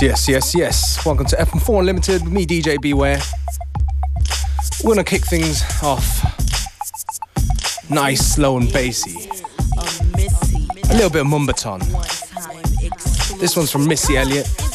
Yes, yes, yes. Welcome to FM4 Unlimited with me, DJ Beware. We're gonna kick things off nice, slow, and bassy. A little bit of Moombahton. This one's from Missy Elliott.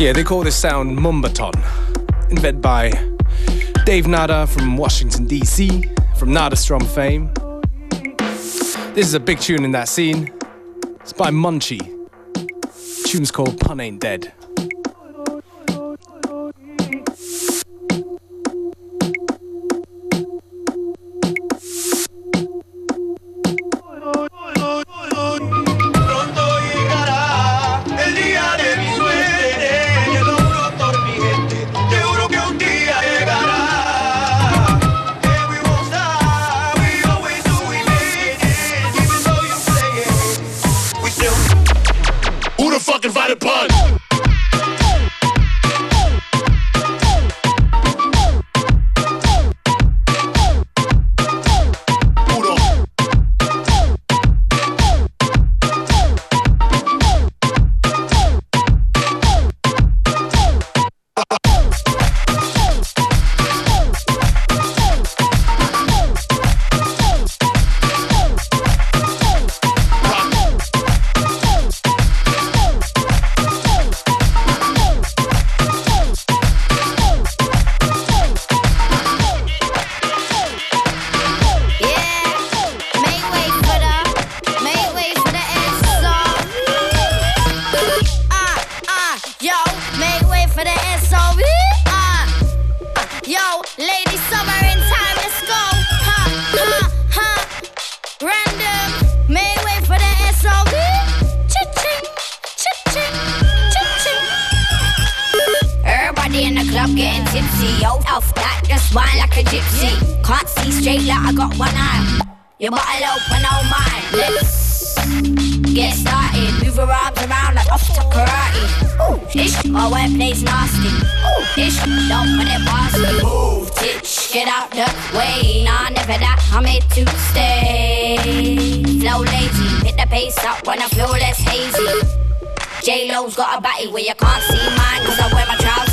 Yeah, they call this sound Moombahton, invented by Dave Nada from Washington, D.C., from Nadastrom fame. This is a big tune in that scene. It's by Munchi. The tune's called Pun Ain't Dead. In the club getting tipsy. Yo, off that, just wine like a gypsy. Can't see straight like I got one eye. Your bottle open, oh my. Let's get started. Move her arms around like off to karate. Ooh, ish, my workplace nasty. Ooh, ish, don't put it past me. Move, titch, get out the way. Nah, never that, I'm here to stay. Flow lazy, hit the pace up when I feel less hazy. J-Lo's got a body where you can't see mine, cause I wear my trousers.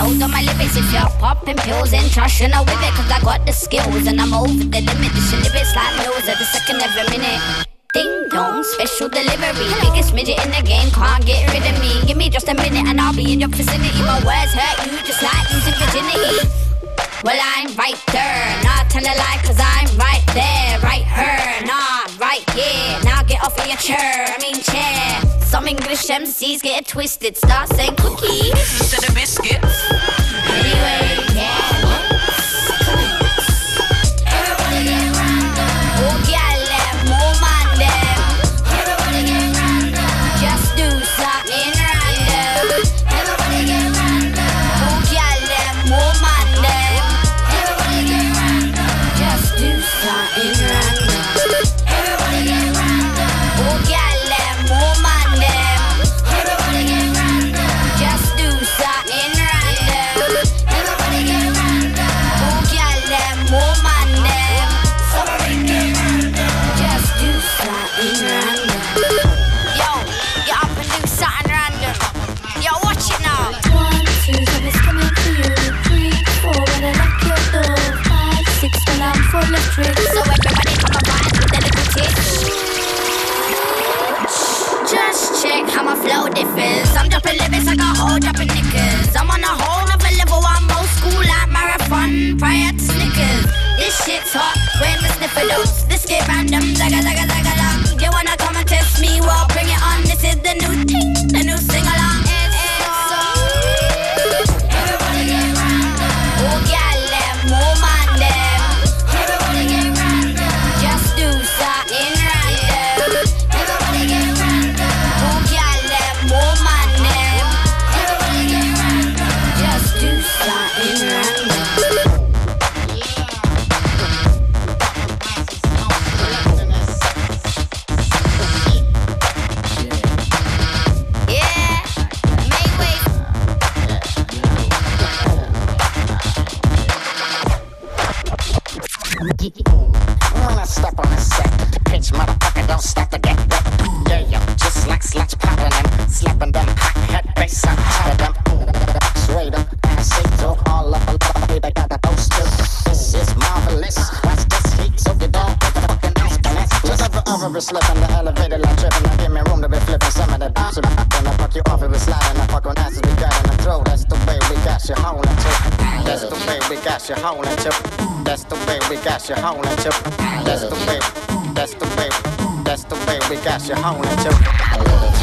told on my lyrics If you're popping pills and trashing, I whip it Cause I got the skills and I'm over the limit This shit is like news every second, every minute Ding dong, special delivery. Biggest midget in the game, can't get rid of me. Give me just a minute and I'll be in your vicinity. My words hurt you just like losing virginity. Well, I'm right there, not tell a lie, cause I'm right there, right here, nah, right here. Now get off of your chair, I mean chair. Some English MCs get twisted, start saying cookies instead of biscuits. Anyway. Up from the elevator, like tripping. I give me room to be flipping some of that bitch. When I fuck you off, it was sliding. I fuck on asses, we got in the throat. That's the way we got you holding to. That's the way we got you holding to. That's the way we got you holding to. That's the way. That's the way. That's the way we got you holding to.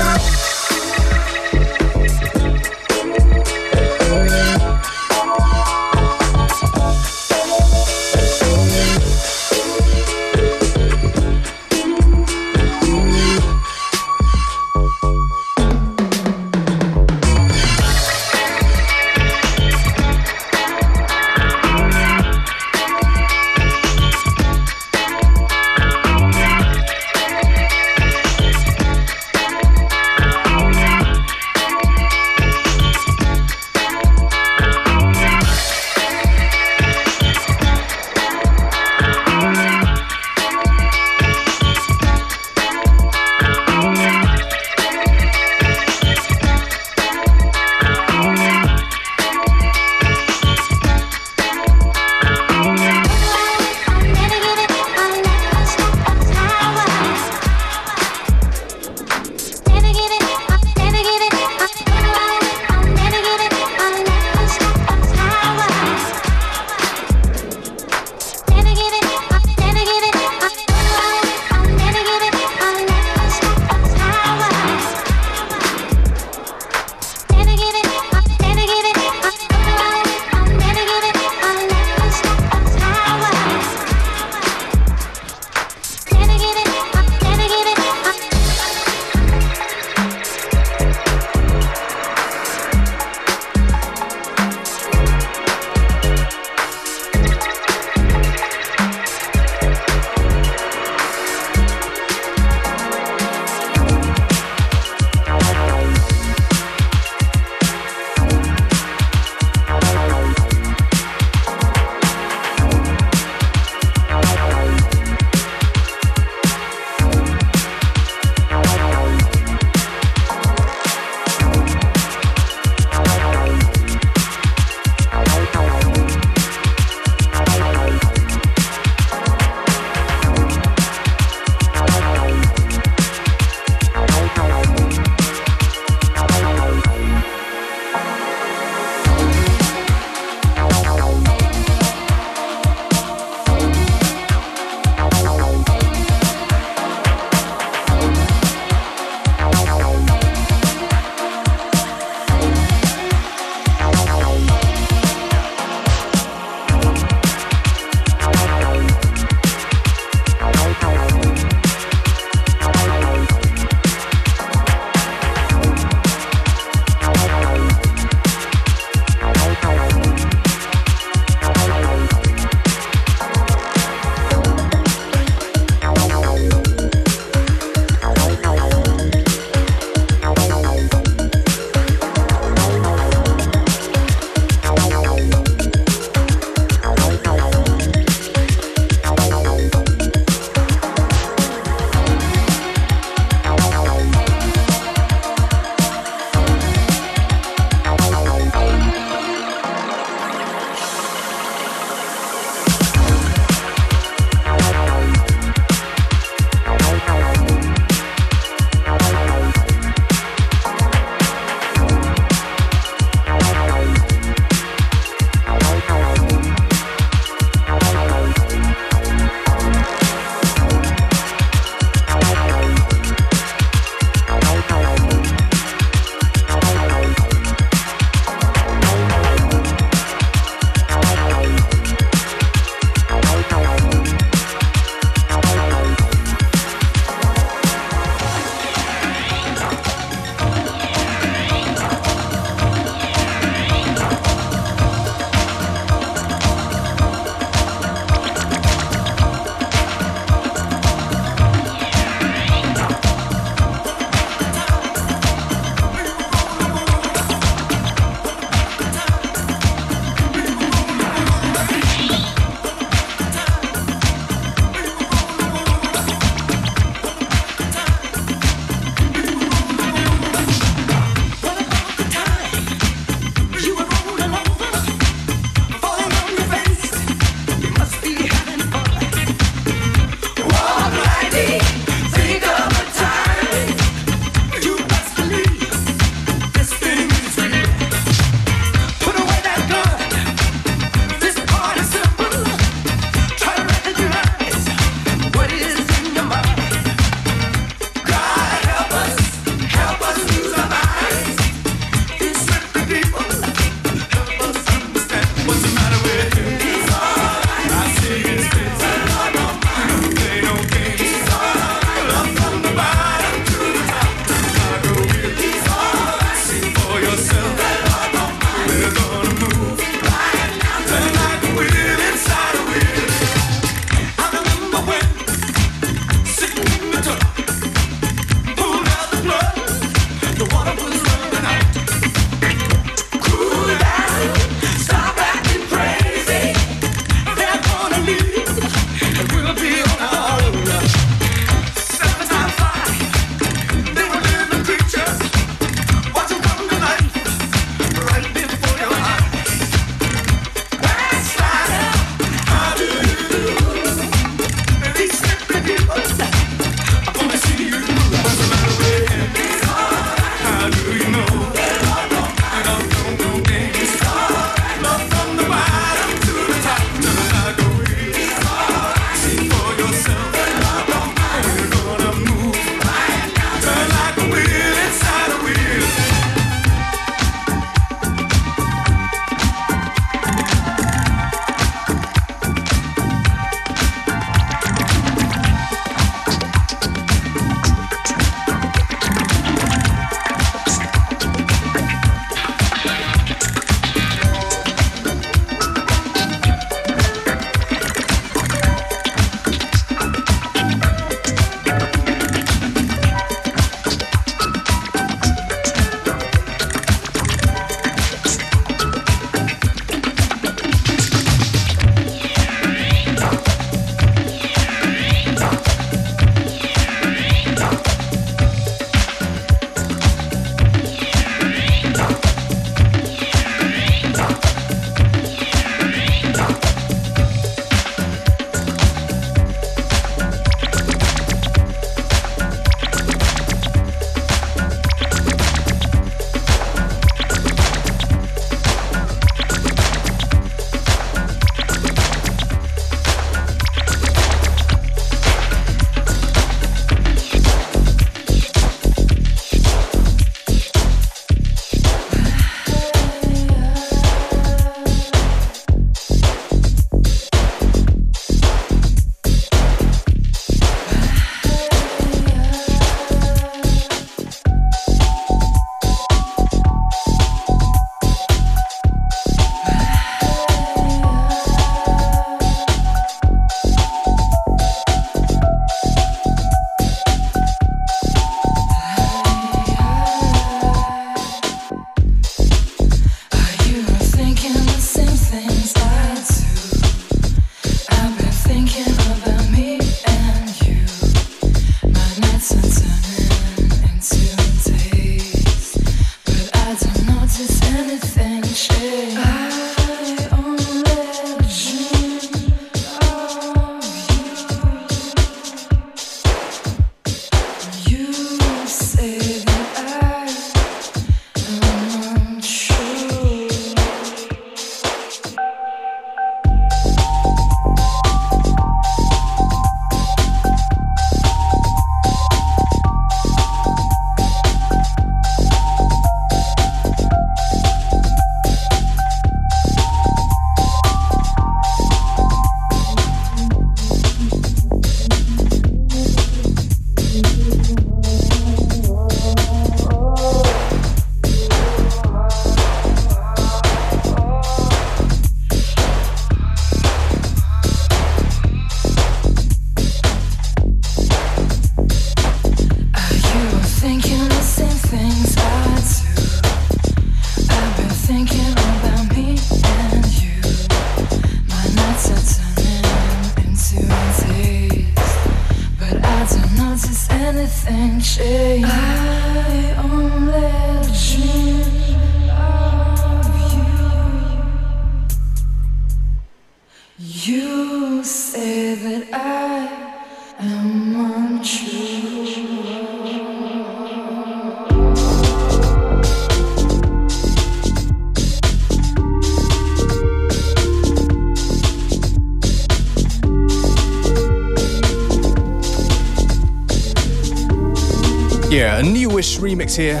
Remix here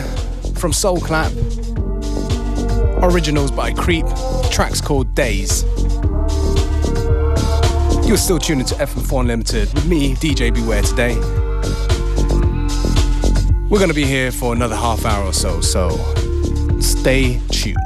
from Soul Clap. Originals by Creep. Tracks called Days. You're still tuning to FM4 Unlimited with me, DJ Beware, today. We're going to be here for another half hour or so, so stay tuned.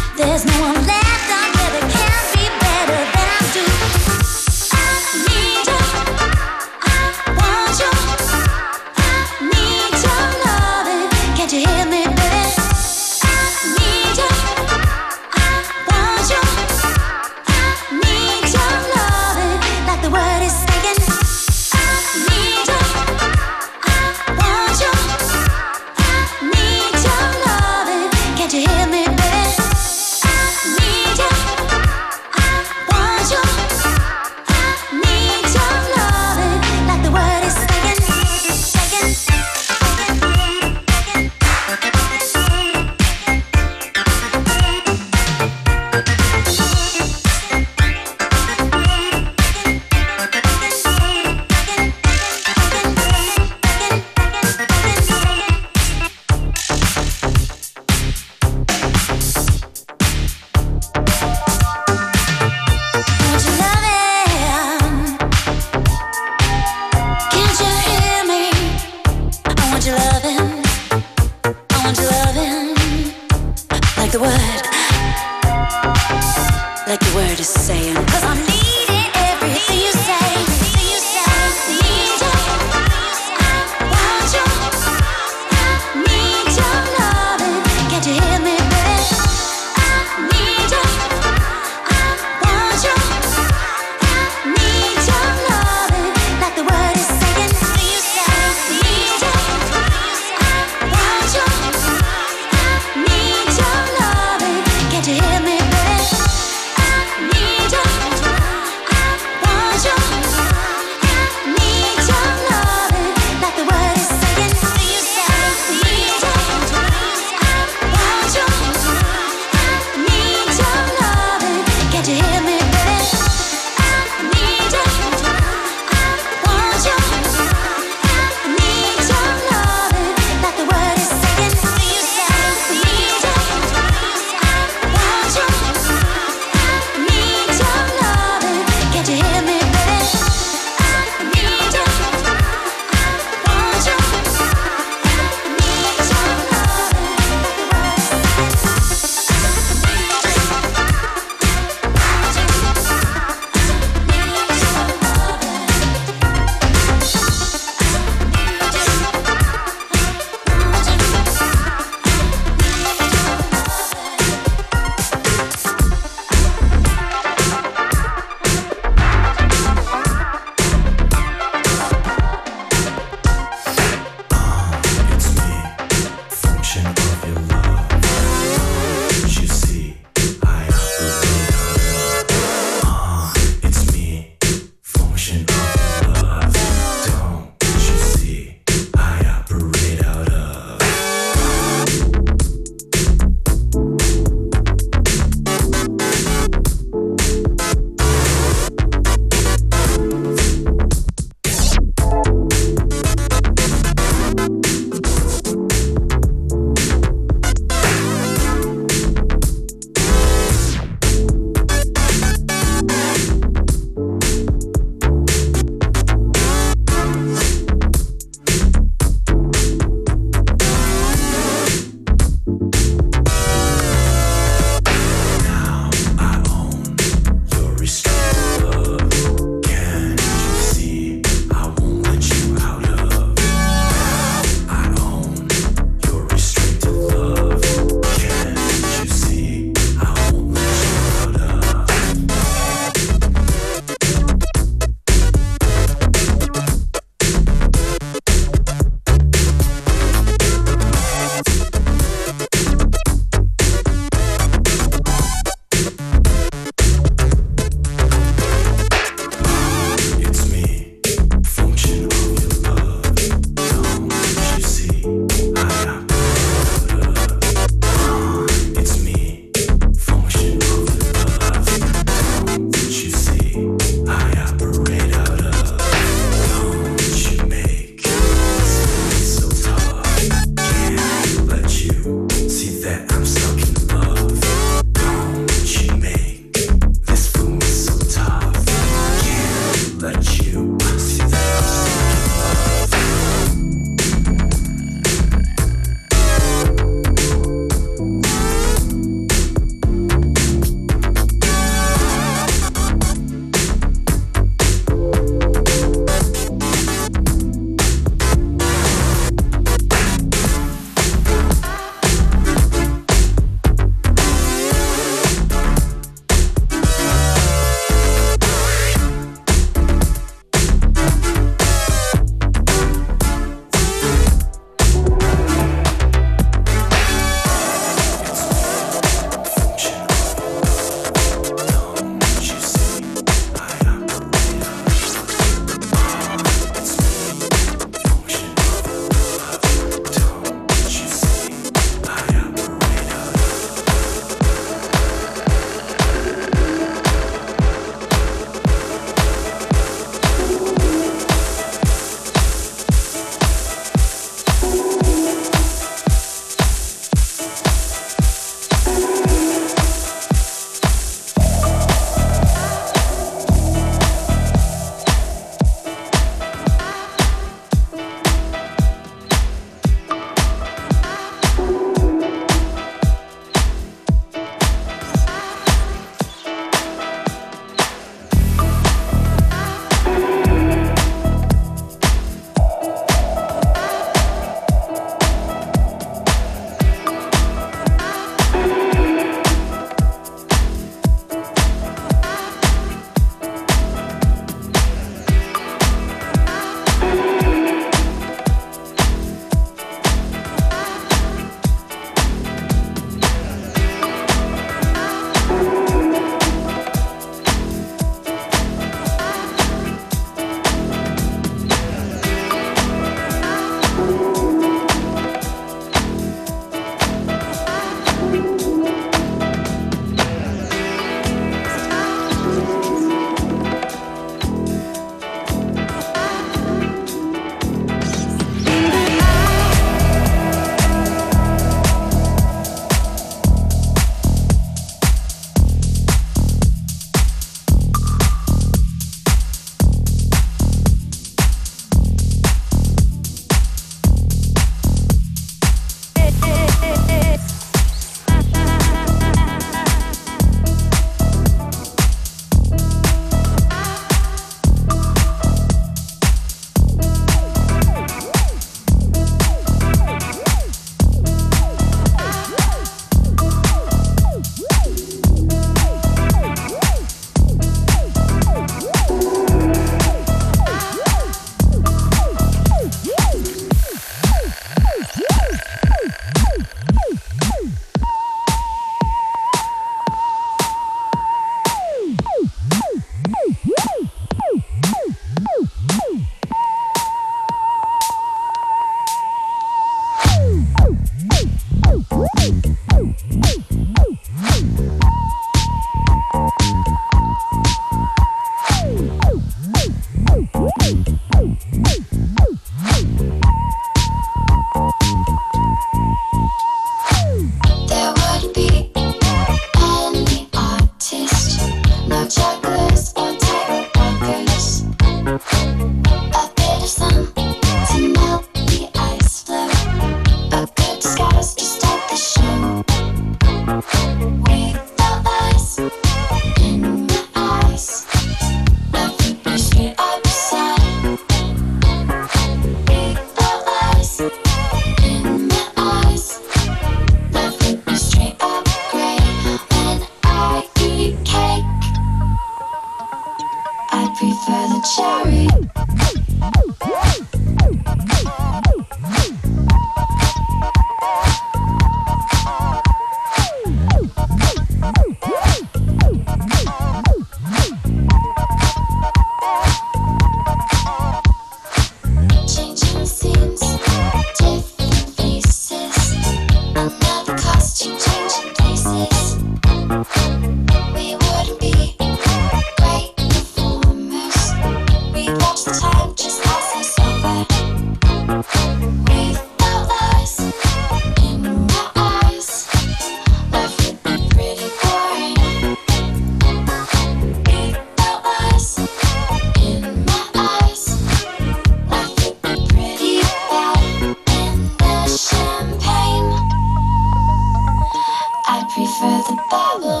Bubble.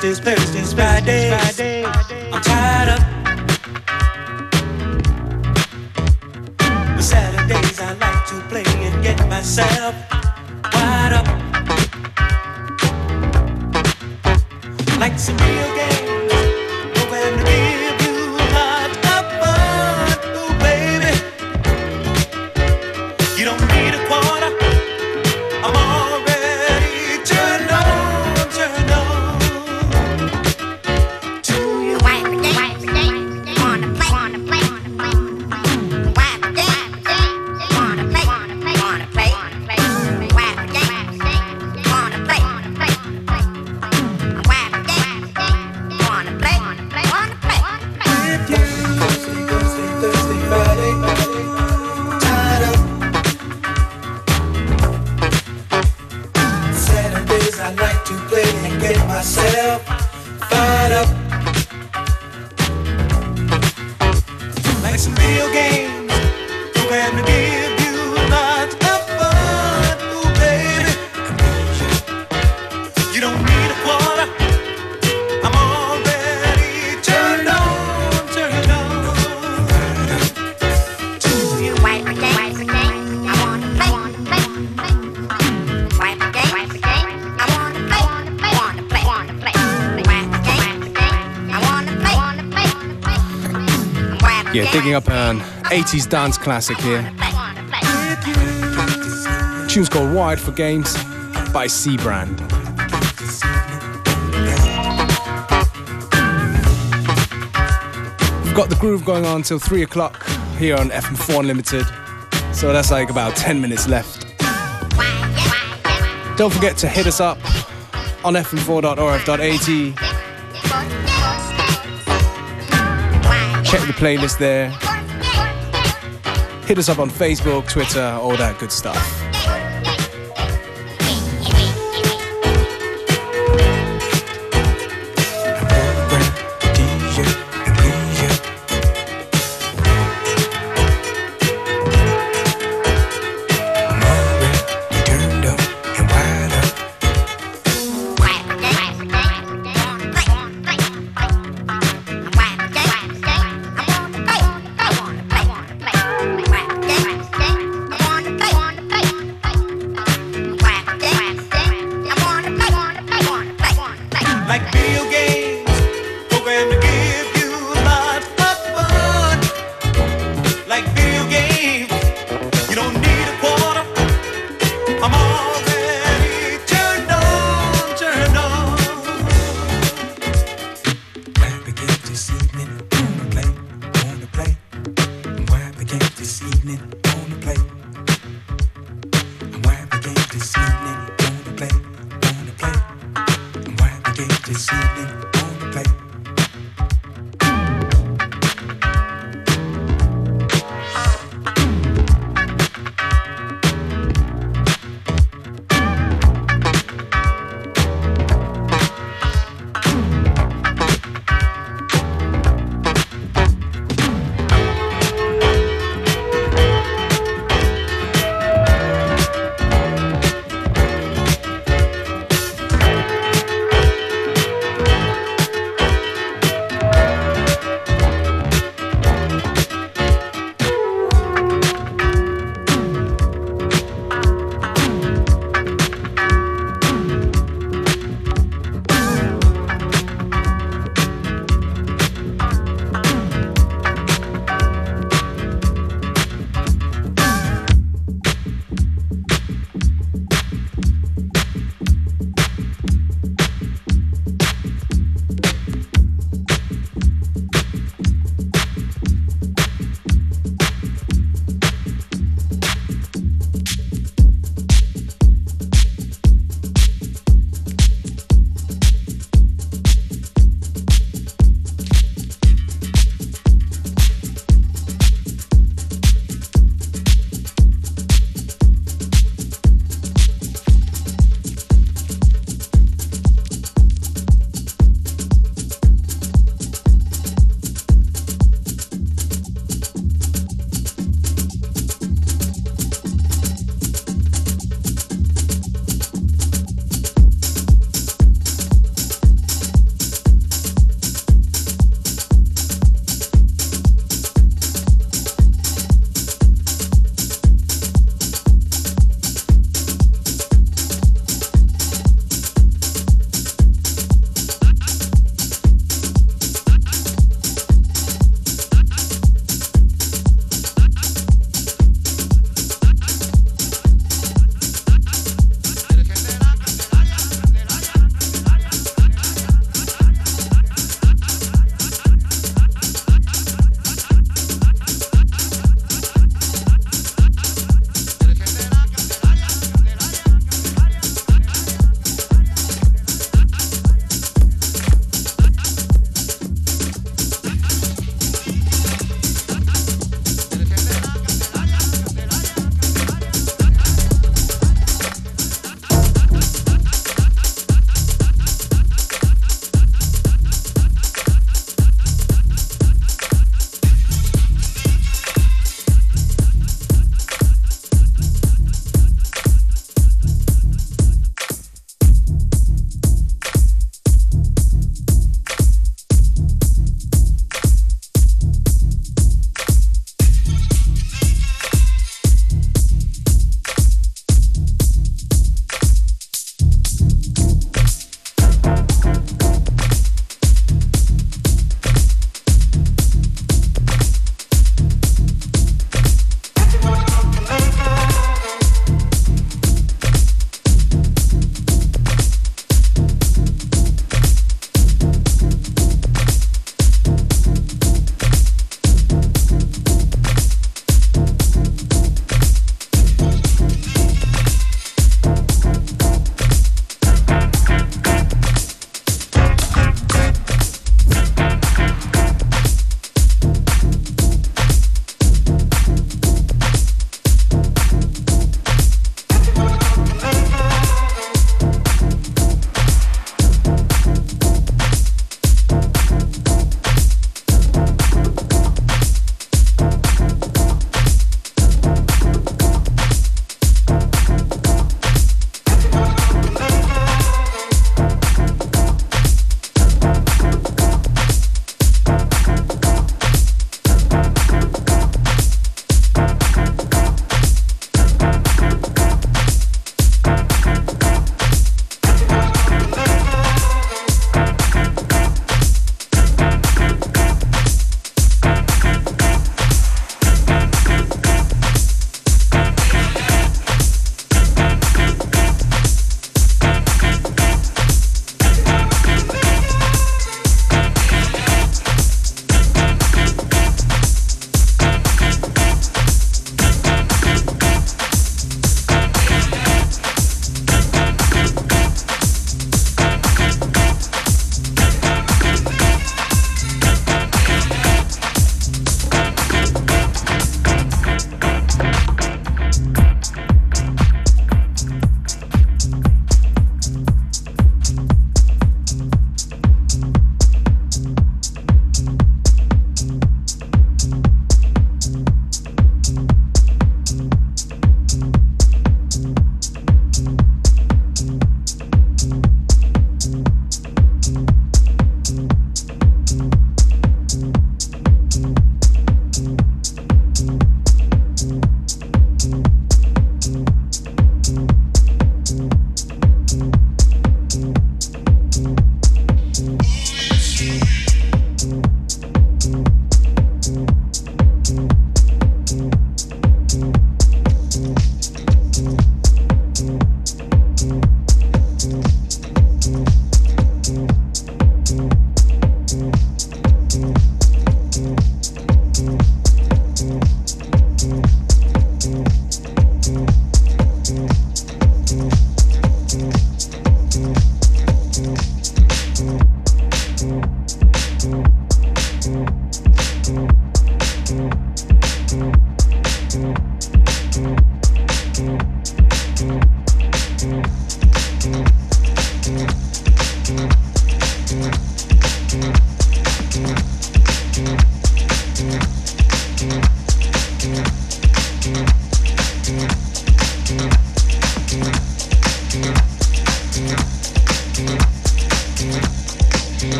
business, business, business. 80s dance classic here. Tune's called Wired for Games by Seabrand. We've got the groove going on till 3 o'clock here on FM4 Unlimited, so that's like about 10 minutes left. Don't forget to hit us up on fm4.orf.at. Check the playlist there. Hit us up on Facebook, Twitter, all that good stuff.